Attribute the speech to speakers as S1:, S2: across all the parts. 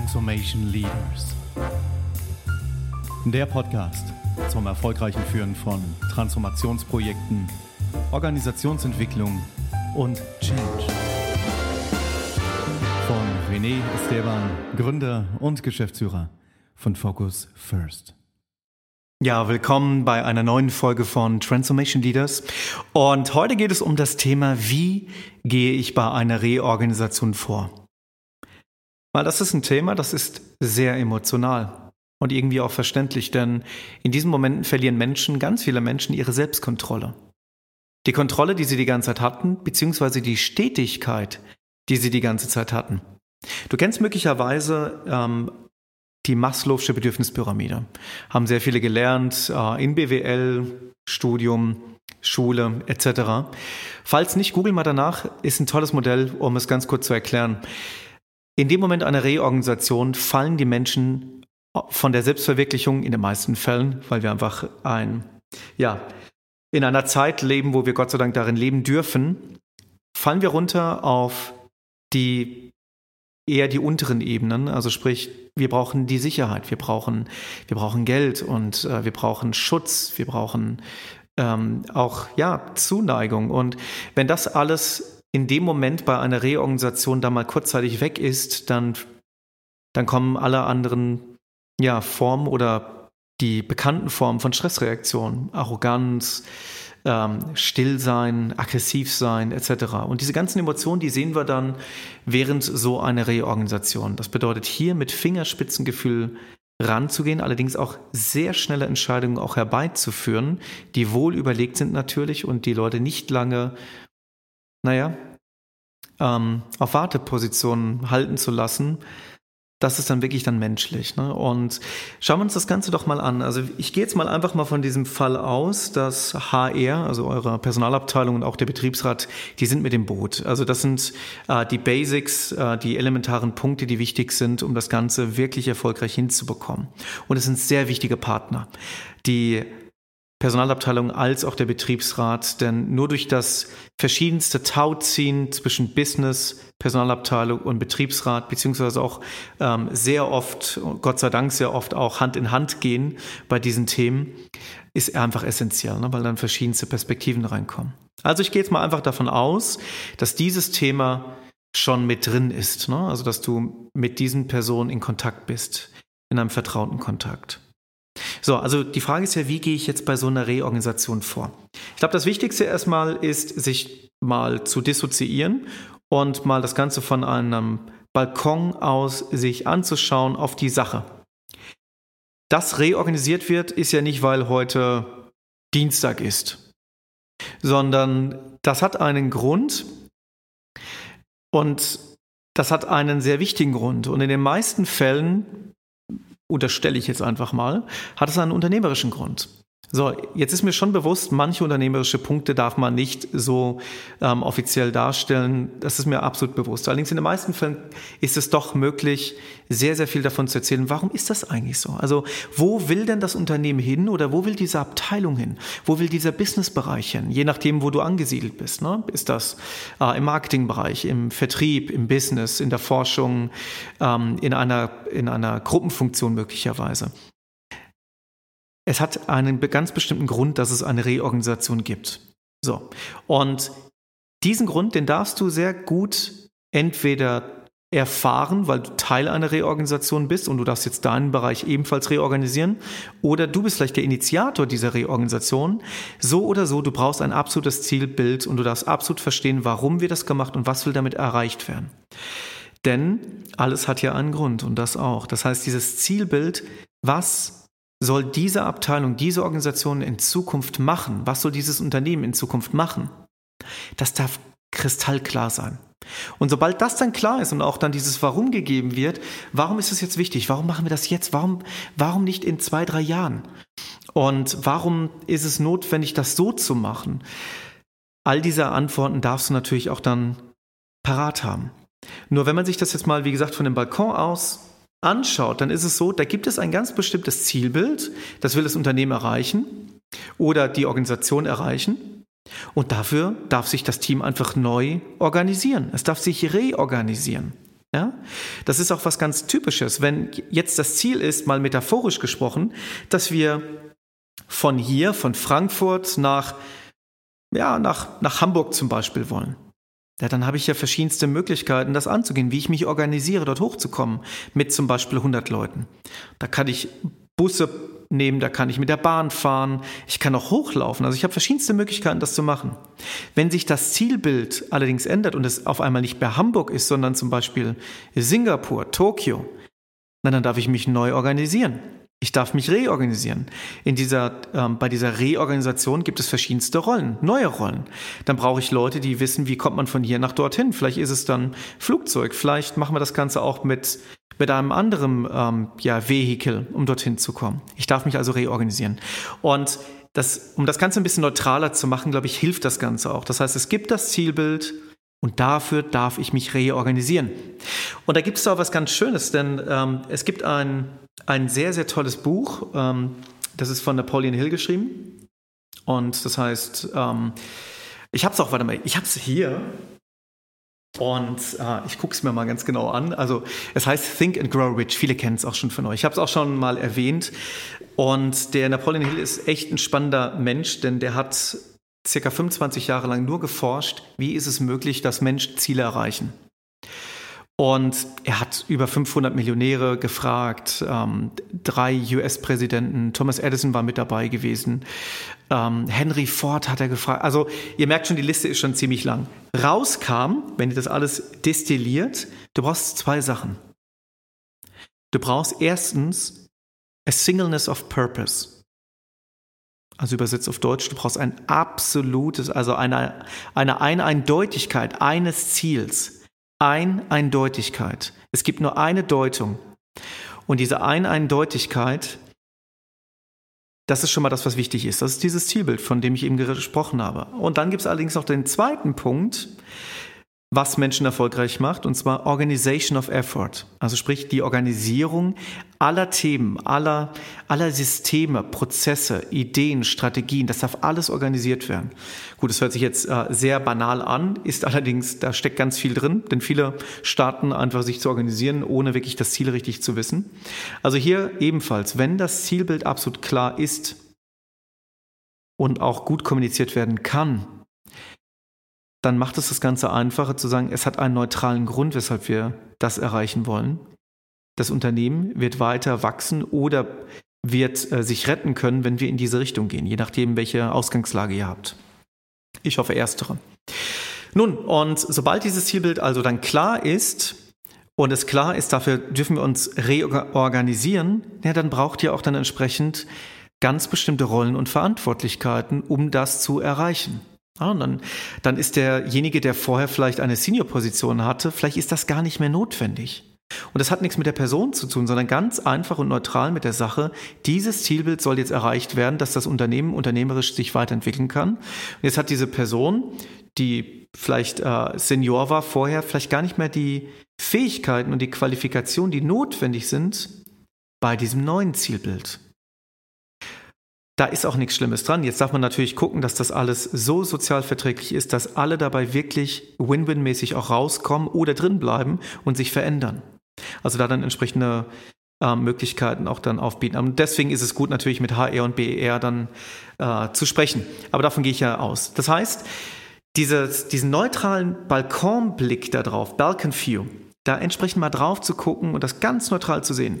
S1: Transformation Leaders. Der Podcast zum erfolgreichen Führen von Transformationsprojekten, Organisationsentwicklung und Change. Von René Esteban, Gründer und Geschäftsführer von Focus First.
S2: Ja, willkommen bei einer neuen Folge von Transformation Leaders. Und heute geht es um das Thema, wie gehe ich bei einer Reorganisation vor? Weil das ist ein Thema, das ist sehr emotional und irgendwie auch verständlich, denn in diesen Momenten verlieren Menschen, ganz viele Menschen, ihre Selbstkontrolle. Die Kontrolle, die sie die ganze Zeit hatten, beziehungsweise die Stetigkeit, die sie die ganze Zeit hatten. Du kennst möglicherweise ähm, die Maslow'sche Bedürfnispyramide. Haben sehr viele gelernt äh, in BWL, Studium, Schule etc. Falls nicht, google mal danach, ist ein tolles Modell, um es ganz kurz zu erklären. In dem Moment einer Reorganisation fallen die Menschen von der Selbstverwirklichung in den meisten Fällen, weil wir einfach ein, ja, in einer Zeit leben, wo wir Gott sei Dank darin leben dürfen, fallen wir runter auf die eher die unteren Ebenen, also sprich, wir brauchen die Sicherheit, wir brauchen, wir brauchen Geld und äh, wir brauchen Schutz, wir brauchen ähm, auch ja Zuneigung. Und wenn das alles in dem Moment bei einer Reorganisation da mal kurzzeitig weg ist, dann, dann kommen alle anderen ja, Formen oder die bekannten Formen von Stressreaktionen, Arroganz, ähm, still aggressiv sein etc. Und diese ganzen Emotionen, die sehen wir dann während so einer Reorganisation. Das bedeutet hier mit Fingerspitzengefühl ranzugehen, allerdings auch sehr schnelle Entscheidungen auch herbeizuführen, die wohl überlegt sind natürlich und die Leute nicht lange, naja, ähm, auf Wartepositionen halten zu lassen, das ist dann wirklich dann menschlich. Ne? Und schauen wir uns das Ganze doch mal an. Also ich gehe jetzt mal einfach mal von diesem Fall aus, dass HR, also eure Personalabteilung und auch der Betriebsrat, die sind mit dem Boot. Also das sind äh, die Basics, äh, die elementaren Punkte, die wichtig sind, um das Ganze wirklich erfolgreich hinzubekommen. Und es sind sehr wichtige Partner. Die Personalabteilung als auch der Betriebsrat, denn nur durch das verschiedenste Tauziehen zwischen Business, Personalabteilung und Betriebsrat, beziehungsweise auch ähm, sehr oft, Gott sei Dank sehr oft auch Hand in Hand gehen bei diesen Themen, ist einfach essentiell, ne, weil dann verschiedenste Perspektiven reinkommen. Also ich gehe jetzt mal einfach davon aus, dass dieses Thema schon mit drin ist, ne? also dass du mit diesen Personen in Kontakt bist, in einem vertrauten Kontakt. So, also die Frage ist ja, wie gehe ich jetzt bei so einer Reorganisation vor? Ich glaube, das Wichtigste erstmal ist, sich mal zu dissoziieren und mal das Ganze von einem Balkon aus sich anzuschauen auf die Sache. Das reorganisiert wird, ist ja nicht, weil heute Dienstag ist, sondern das hat einen Grund und das hat einen sehr wichtigen Grund. Und in den meisten Fällen unterstelle ich jetzt einfach mal, hat es einen unternehmerischen Grund. So, jetzt ist mir schon bewusst, manche unternehmerische Punkte darf man nicht so ähm, offiziell darstellen. Das ist mir absolut bewusst. Allerdings in den meisten Fällen ist es doch möglich, sehr, sehr viel davon zu erzählen. Warum ist das eigentlich so? Also, wo will denn das Unternehmen hin oder wo will diese Abteilung hin? Wo will dieser Businessbereich hin? Je nachdem, wo du angesiedelt bist. Ne? Ist das äh, im Marketingbereich, im Vertrieb, im Business, in der Forschung, ähm, in, einer, in einer Gruppenfunktion möglicherweise? Es hat einen ganz bestimmten Grund, dass es eine Reorganisation gibt. So. Und diesen Grund, den darfst du sehr gut entweder erfahren, weil du Teil einer Reorganisation bist und du darfst jetzt deinen Bereich ebenfalls reorganisieren, oder du bist vielleicht der Initiator dieser Reorganisation. So oder so, du brauchst ein absolutes Zielbild und du darfst absolut verstehen, warum wird das gemacht und was will damit erreicht werden. Denn alles hat ja einen Grund und das auch. Das heißt, dieses Zielbild, was soll diese Abteilung, diese Organisation in Zukunft machen? Was soll dieses Unternehmen in Zukunft machen? Das darf kristallklar sein. Und sobald das dann klar ist und auch dann dieses Warum gegeben wird, warum ist das jetzt wichtig? Warum machen wir das jetzt? Warum, warum nicht in zwei, drei Jahren? Und warum ist es notwendig, das so zu machen? All diese Antworten darfst du natürlich auch dann parat haben. Nur wenn man sich das jetzt mal, wie gesagt, von dem Balkon aus anschaut, dann ist es so, da gibt es ein ganz bestimmtes Zielbild, das will das Unternehmen erreichen oder die Organisation erreichen. Und dafür darf sich das Team einfach neu organisieren. Es darf sich reorganisieren. Ja, das ist auch was ganz Typisches. Wenn jetzt das Ziel ist, mal metaphorisch gesprochen, dass wir von hier, von Frankfurt nach, ja, nach, nach Hamburg zum Beispiel wollen. Ja, dann habe ich ja verschiedenste Möglichkeiten, das anzugehen, wie ich mich organisiere, dort hochzukommen, mit zum Beispiel 100 Leuten. Da kann ich Busse nehmen, da kann ich mit der Bahn fahren, ich kann auch hochlaufen. Also ich habe verschiedenste Möglichkeiten, das zu machen. Wenn sich das Zielbild allerdings ändert und es auf einmal nicht mehr Hamburg ist, sondern zum Beispiel Singapur, Tokio, dann darf ich mich neu organisieren. Ich darf mich reorganisieren. In dieser, ähm, bei dieser Reorganisation gibt es verschiedenste Rollen, neue Rollen. Dann brauche ich Leute, die wissen, wie kommt man von hier nach dorthin. Vielleicht ist es dann Flugzeug. Vielleicht machen wir das Ganze auch mit, mit einem anderen ähm, ja, Vehikel, um dorthin zu kommen. Ich darf mich also reorganisieren. Und das, um das Ganze ein bisschen neutraler zu machen, glaube ich, hilft das Ganze auch. Das heißt, es gibt das Zielbild, und dafür darf ich mich reorganisieren. Und da gibt es auch was ganz Schönes, denn ähm, es gibt ein, ein sehr, sehr tolles Buch. Ähm, das ist von Napoleon Hill geschrieben. Und das heißt, ähm, ich habe es auch, warte mal, ich habe es hier. Und äh, ich gucke es mir mal ganz genau an. Also es heißt Think and Grow Rich. Viele kennen es auch schon von euch. Ich habe es auch schon mal erwähnt. Und der Napoleon Hill ist echt ein spannender Mensch, denn der hat circa 25 Jahre lang nur geforscht, wie ist es möglich, dass Menschen Ziele erreichen. Und er hat über 500 Millionäre gefragt, ähm, drei US-Präsidenten, Thomas Edison war mit dabei gewesen, ähm, Henry Ford hat er gefragt. Also ihr merkt schon, die Liste ist schon ziemlich lang. Rauskam, wenn ihr das alles destilliert, du brauchst zwei Sachen. Du brauchst erstens a singleness of purpose also übersetzt auf Deutsch, du brauchst ein absolutes, also eine, eine Eindeutigkeit eines Ziels. Ein Eindeutigkeit. Es gibt nur eine Deutung. Und diese Ein-Eindeutigkeit, das ist schon mal das, was wichtig ist. Das ist dieses Zielbild, von dem ich eben gesprochen habe. Und dann gibt es allerdings noch den zweiten Punkt, was Menschen erfolgreich macht, und zwar Organization of Effort. Also sprich die Organisierung aller Themen, aller, aller Systeme, Prozesse, Ideen, Strategien, das darf alles organisiert werden. Gut, das hört sich jetzt äh, sehr banal an, ist allerdings, da steckt ganz viel drin, denn viele starten einfach sich zu organisieren, ohne wirklich das Ziel richtig zu wissen. Also hier ebenfalls, wenn das Zielbild absolut klar ist und auch gut kommuniziert werden kann, dann macht es das Ganze einfacher zu sagen, es hat einen neutralen Grund, weshalb wir das erreichen wollen. Das Unternehmen wird weiter wachsen oder wird äh, sich retten können, wenn wir in diese Richtung gehen, je nachdem, welche Ausgangslage ihr habt. Ich hoffe erstere. Nun, und sobald dieses Zielbild also dann klar ist und es klar ist, dafür dürfen wir uns reorganisieren, ja, dann braucht ihr auch dann entsprechend ganz bestimmte Rollen und Verantwortlichkeiten, um das zu erreichen. Ah, und dann, dann ist derjenige, der vorher vielleicht eine Senior-Position hatte, vielleicht ist das gar nicht mehr notwendig. Und das hat nichts mit der Person zu tun, sondern ganz einfach und neutral mit der Sache, dieses Zielbild soll jetzt erreicht werden, dass das Unternehmen unternehmerisch sich weiterentwickeln kann. Und jetzt hat diese Person, die vielleicht äh, Senior war vorher, vielleicht gar nicht mehr die Fähigkeiten und die Qualifikationen, die notwendig sind bei diesem neuen Zielbild. Da ist auch nichts Schlimmes dran. Jetzt darf man natürlich gucken, dass das alles so sozialverträglich ist, dass alle dabei wirklich win-win-mäßig auch rauskommen oder drin bleiben und sich verändern. Also da dann entsprechende äh, Möglichkeiten auch dann aufbieten. Und deswegen ist es gut, natürlich mit HR und BER dann äh, zu sprechen. Aber davon gehe ich ja aus. Das heißt, dieses, diesen neutralen Balkonblick da drauf, Balcon View, da entsprechend mal drauf zu gucken und das ganz neutral zu sehen.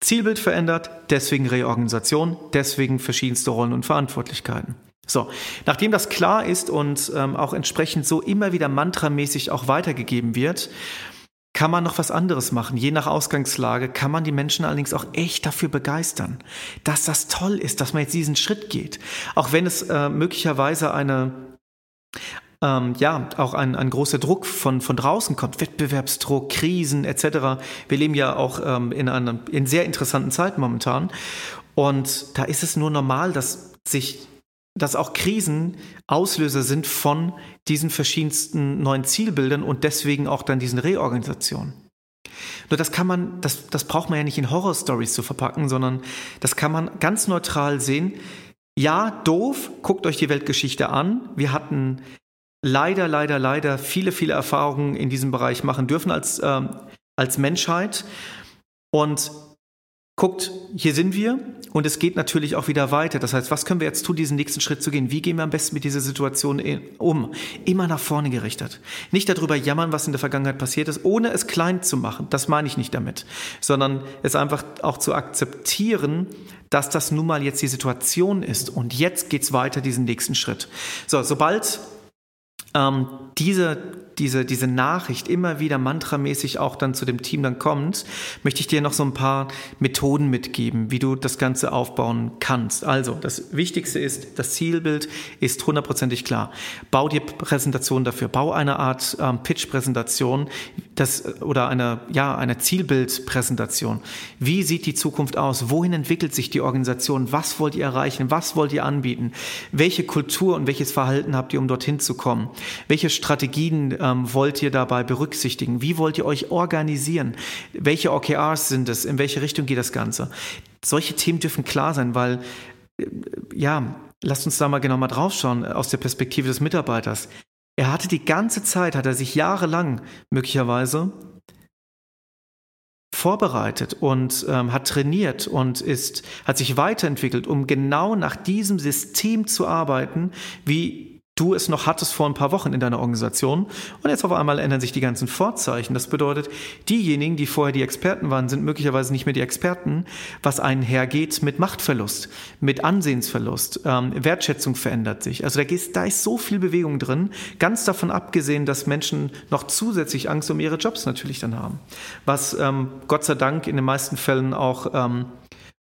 S2: Zielbild verändert, deswegen Reorganisation, deswegen verschiedenste Rollen und Verantwortlichkeiten. So, nachdem das klar ist und ähm, auch entsprechend so immer wieder mantramäßig auch weitergegeben wird, kann man noch was anderes machen. Je nach Ausgangslage kann man die Menschen allerdings auch echt dafür begeistern, dass das toll ist, dass man jetzt diesen Schritt geht. Auch wenn es äh, möglicherweise eine, ähm, ja, auch ein, ein großer Druck von, von draußen kommt, Wettbewerbsdruck, Krisen etc. Wir leben ja auch ähm, in einer in sehr interessanten Zeit momentan. Und da ist es nur normal, dass sich dass auch Krisen Auslöser sind von diesen verschiedensten neuen Zielbildern und deswegen auch dann diesen Reorganisationen. Nur das kann man, das, das braucht man ja nicht in Horror-Stories zu verpacken, sondern das kann man ganz neutral sehen. Ja, doof, guckt euch die Weltgeschichte an. Wir hatten leider, leider, leider viele, viele Erfahrungen in diesem Bereich machen dürfen als, ähm, als Menschheit und guckt, hier sind wir und es geht natürlich auch wieder weiter. Das heißt, was können wir jetzt tun, diesen nächsten Schritt zu gehen? Wie gehen wir am besten mit dieser Situation um? Immer nach vorne gerichtet. Nicht darüber jammern, was in der Vergangenheit passiert ist, ohne es klein zu machen. Das meine ich nicht damit, sondern es einfach auch zu akzeptieren, dass das nun mal jetzt die Situation ist und jetzt geht's weiter, diesen nächsten Schritt. So, sobald ähm, diese diese, diese Nachricht immer wieder mantramäßig auch dann zu dem Team dann kommt, möchte ich dir noch so ein paar Methoden mitgeben, wie du das Ganze aufbauen kannst. Also, das Wichtigste ist, das Zielbild ist hundertprozentig klar. Bau dir Präsentation dafür. Bau eine Art ähm, Pitch-Präsentation das, oder eine, ja, eine Zielbild-Präsentation. Wie sieht die Zukunft aus? Wohin entwickelt sich die Organisation? Was wollt ihr erreichen? Was wollt ihr anbieten? Welche Kultur und welches Verhalten habt ihr, um dorthin zu kommen? Welche Strategien ähm, wollt ihr dabei berücksichtigen? Wie wollt ihr euch organisieren? Welche OKRs sind es? In welche Richtung geht das Ganze? Solche Themen dürfen klar sein, weil, äh, ja, lasst uns da mal genau mal draufschauen äh, aus der Perspektive des Mitarbeiters. Er hatte die ganze Zeit, hat er sich jahrelang möglicherweise vorbereitet und ähm, hat trainiert und ist, hat sich weiterentwickelt, um genau nach diesem System zu arbeiten, wie du es noch hattest vor ein paar Wochen in deiner Organisation und jetzt auf einmal ändern sich die ganzen Vorzeichen. Das bedeutet, diejenigen, die vorher die Experten waren, sind möglicherweise nicht mehr die Experten, was einhergeht mit Machtverlust, mit Ansehensverlust, ähm, Wertschätzung verändert sich. Also da, ist, da ist so viel Bewegung drin, ganz davon abgesehen, dass Menschen noch zusätzlich Angst um ihre Jobs natürlich dann haben, was ähm, Gott sei Dank in den meisten Fällen auch ähm,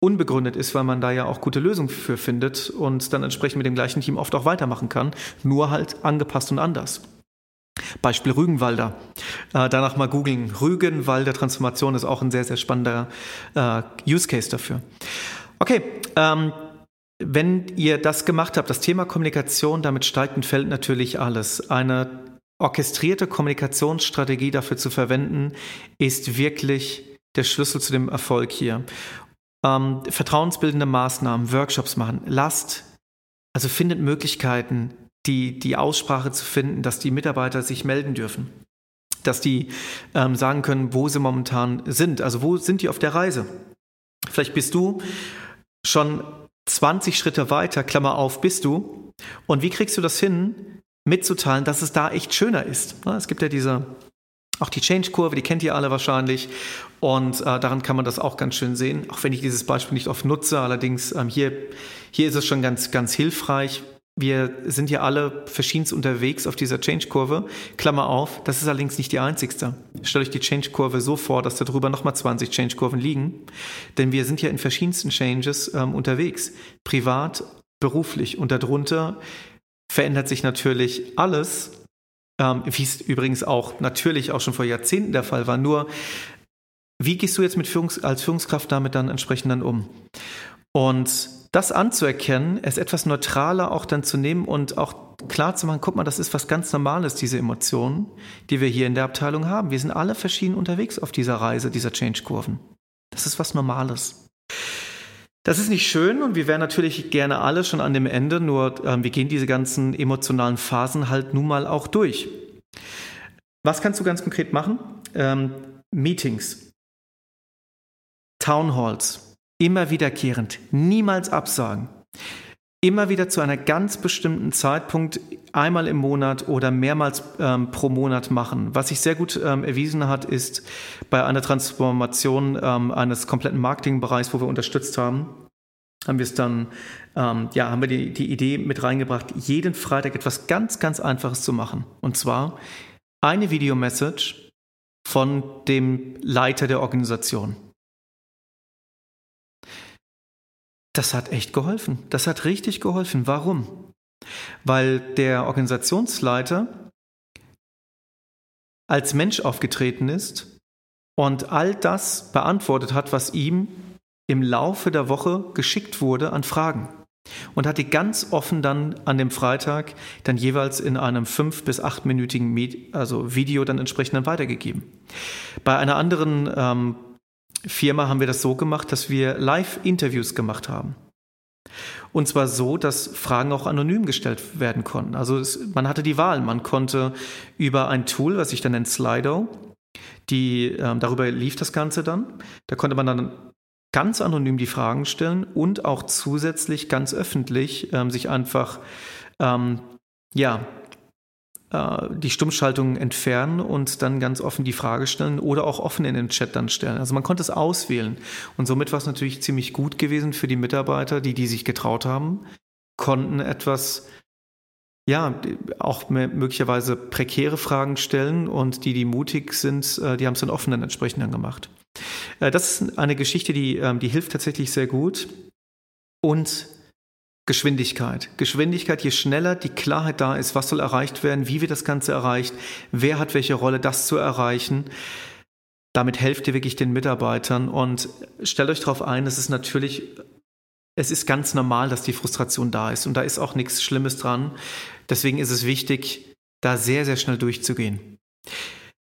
S2: unbegründet ist, weil man da ja auch gute Lösungen für findet und dann entsprechend mit dem gleichen Team oft auch weitermachen kann, nur halt angepasst und anders. Beispiel Rügenwalder. Äh, danach mal googeln. Rügenwalder Transformation ist auch ein sehr, sehr spannender äh, Use Case dafür. Okay, ähm, wenn ihr das gemacht habt, das Thema Kommunikation, damit steigt und fällt natürlich alles. Eine orchestrierte Kommunikationsstrategie dafür zu verwenden, ist wirklich der Schlüssel zu dem Erfolg hier ähm, vertrauensbildende Maßnahmen, Workshops machen. Lasst, also findet Möglichkeiten, die, die Aussprache zu finden, dass die Mitarbeiter sich melden dürfen. Dass die ähm, sagen können, wo sie momentan sind. Also wo sind die auf der Reise? Vielleicht bist du schon 20 Schritte weiter, Klammer auf, bist du. Und wie kriegst du das hin, mitzuteilen, dass es da echt schöner ist? Es gibt ja diese auch die Change-Kurve, die kennt ihr alle wahrscheinlich. Und äh, daran kann man das auch ganz schön sehen, auch wenn ich dieses Beispiel nicht oft nutze. Allerdings ähm, hier, hier ist es schon ganz, ganz hilfreich. Wir sind ja alle verschiedenst unterwegs auf dieser Change-Kurve. Klammer auf, das ist allerdings nicht die einzigste. Stellt euch die Change-Kurve so vor, dass da drüber nochmal 20 Change-Kurven liegen. Denn wir sind ja in verschiedensten Changes ähm, unterwegs. Privat, beruflich. Und darunter verändert sich natürlich alles ähm, wie es übrigens auch natürlich auch schon vor Jahrzehnten der Fall war. Nur, wie gehst du jetzt mit Führungs als Führungskraft damit dann entsprechend dann um? Und das anzuerkennen, es etwas neutraler auch dann zu nehmen und auch klar zu machen, guck mal, das ist was ganz Normales, diese Emotionen, die wir hier in der Abteilung haben. Wir sind alle verschieden unterwegs auf dieser Reise, dieser Change-Kurven. Das ist was Normales. Das ist nicht schön und wir wären natürlich gerne alle schon an dem Ende, nur äh, wir gehen diese ganzen emotionalen Phasen halt nun mal auch durch. Was kannst du ganz konkret machen? Ähm, Meetings, Townhalls, immer wiederkehrend, niemals absagen. Immer wieder zu einer ganz bestimmten Zeitpunkt, einmal im Monat oder mehrmals ähm, pro Monat machen. Was sich sehr gut ähm, erwiesen hat, ist bei einer Transformation ähm, eines kompletten Marketingbereichs, wo wir unterstützt haben, haben wir es dann, ähm, ja, haben wir die, die Idee mit reingebracht, jeden Freitag etwas ganz, ganz Einfaches zu machen. Und zwar eine Videomessage von dem Leiter der Organisation. Das hat echt geholfen. Das hat richtig geholfen. Warum? Weil der Organisationsleiter als Mensch aufgetreten ist und all das beantwortet hat, was ihm im Laufe der Woche geschickt wurde an Fragen. Und hat die ganz offen dann an dem Freitag dann jeweils in einem fünf- bis achtminütigen also Video dann entsprechend dann weitergegeben. Bei einer anderen ähm, Firma haben wir das so gemacht, dass wir Live-Interviews gemacht haben. Und zwar so, dass Fragen auch anonym gestellt werden konnten. Also es, man hatte die Wahl. Man konnte über ein Tool, was sich dann nennt Slido, die, ähm, darüber lief das Ganze dann. Da konnte man dann ganz anonym die Fragen stellen und auch zusätzlich ganz öffentlich ähm, sich einfach ähm, ja, äh, die Stummschaltung entfernen und dann ganz offen die Frage stellen oder auch offen in den Chat dann stellen. Also man konnte es auswählen. Und somit war es natürlich ziemlich gut gewesen für die Mitarbeiter, die, die sich getraut haben, konnten etwas ja, auch möglicherweise prekäre Fragen stellen und die, die mutig sind, äh, die haben es dann offen dann entsprechend dann gemacht. Äh, das ist eine Geschichte, die, ähm, die hilft tatsächlich sehr gut. Und Geschwindigkeit. Geschwindigkeit, je schneller die Klarheit da ist, was soll erreicht werden, wie wird das Ganze erreicht, wer hat welche Rolle, das zu erreichen. Damit helft ihr wirklich den Mitarbeitern und stellt euch darauf ein, es ist natürlich es ist ganz normal, dass die Frustration da ist und da ist auch nichts Schlimmes dran. Deswegen ist es wichtig, da sehr, sehr schnell durchzugehen.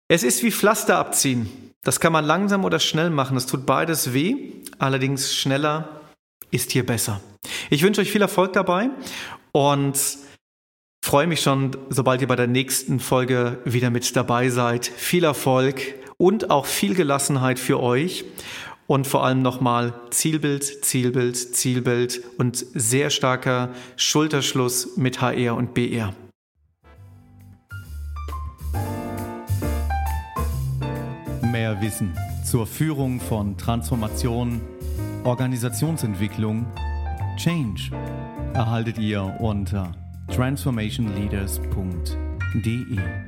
S2: Es ist wie Pflaster abziehen. Das kann man langsam oder schnell machen. Es tut beides weh, allerdings schneller ist hier besser. Ich wünsche euch viel Erfolg dabei und freue mich schon, sobald ihr bei der nächsten Folge wieder mit dabei seid. Viel Erfolg und auch viel Gelassenheit für euch. Und vor allem nochmal Zielbild, Zielbild, Zielbild und sehr starker Schulterschluss mit HR und BR.
S1: Mehr Wissen zur Führung von Transformation, Organisationsentwicklung, Change erhaltet ihr unter transformationleaders.de.